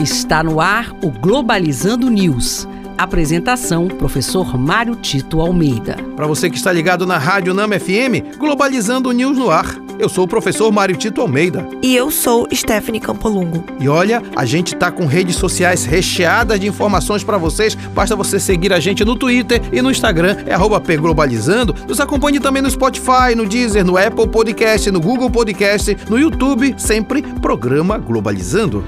Está no ar o Globalizando News. Apresentação: Professor Mário Tito Almeida. Para você que está ligado na Rádio Nama FM, Globalizando News no ar. Eu sou o professor Mário Tito Almeida. E eu sou Stephanie Campolungo. E olha, a gente tá com redes sociais recheadas de informações para vocês. Basta você seguir a gente no Twitter e no Instagram, é @pglobalizando. Nos acompanhe também no Spotify, no Deezer, no Apple Podcast, no Google Podcast, no YouTube, sempre programa Globalizando.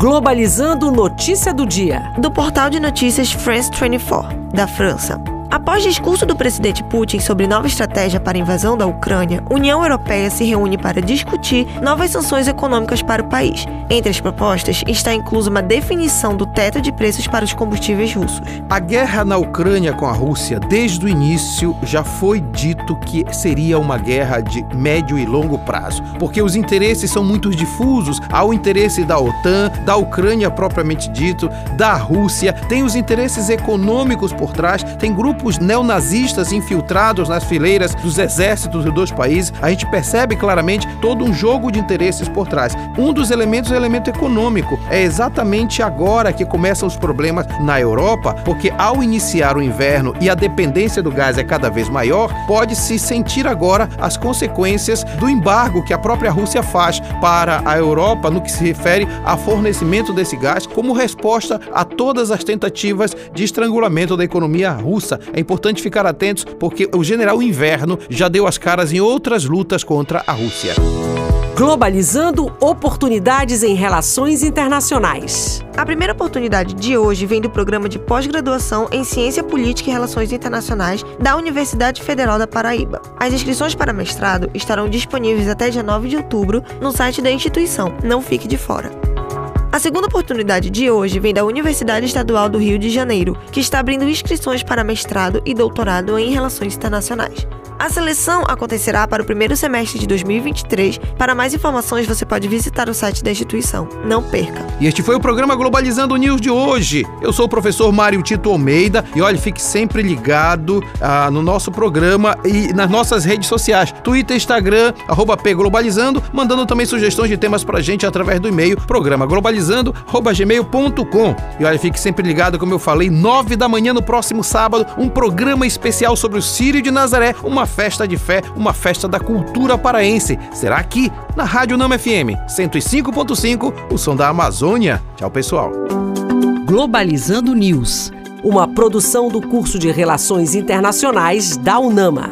Globalizando notícia do dia. Do portal de notícias France 24, da França. Após discurso do presidente Putin sobre nova estratégia para a invasão da Ucrânia, União Europeia se reúne para discutir novas sanções econômicas para o país. Entre as propostas está inclusa uma definição do teto de preços para os combustíveis russos. A guerra na Ucrânia com a Rússia, desde o início, já foi dito que seria uma guerra de médio e longo prazo, porque os interesses são muito difusos. Há o interesse da OTAN, da Ucrânia propriamente dito, da Rússia, tem os interesses econômicos por trás, tem grupos grupos neonazistas infiltrados nas fileiras dos exércitos dos dois países, a gente percebe claramente todo um jogo de interesses por trás. Um dos elementos é o elemento econômico. É exatamente agora que começam os problemas na Europa, porque ao iniciar o inverno e a dependência do gás é cada vez maior, pode-se sentir agora as consequências do embargo que a própria Rússia faz para a Europa no que se refere a fornecimento desse gás como resposta a todas as tentativas de estrangulamento da economia russa é importante ficar atentos porque o general Inverno já deu as caras em outras lutas contra a Rússia. Globalizando oportunidades em relações internacionais. A primeira oportunidade de hoje vem do programa de pós-graduação em Ciência Política e Relações Internacionais da Universidade Federal da Paraíba. As inscrições para mestrado estarão disponíveis até dia 9 de outubro no site da instituição. Não fique de fora. A segunda oportunidade de hoje vem da Universidade Estadual do Rio de Janeiro, que está abrindo inscrições para mestrado e doutorado em Relações Internacionais. A seleção acontecerá para o primeiro semestre de 2023. Para mais informações, você pode visitar o site da instituição. Não perca! E este foi o programa Globalizando News de hoje. Eu sou o professor Mário Tito Almeida e olha, fique sempre ligado ah, no nosso programa e nas nossas redes sociais: Twitter, Instagram, arroba pglobalizando, mandando também sugestões de temas pra gente através do e-mail programa globalizando@gmail.com. E olha, fique sempre ligado, como eu falei, nove da manhã no próximo sábado, um programa especial sobre o Sírio de Nazaré, uma festa de fé, uma festa da cultura paraense. Será aqui na Rádio Nama FM 105.5, o som da Amazônia. Tchau, pessoal. Globalizando News, uma produção do curso de Relações Internacionais da UNAMA.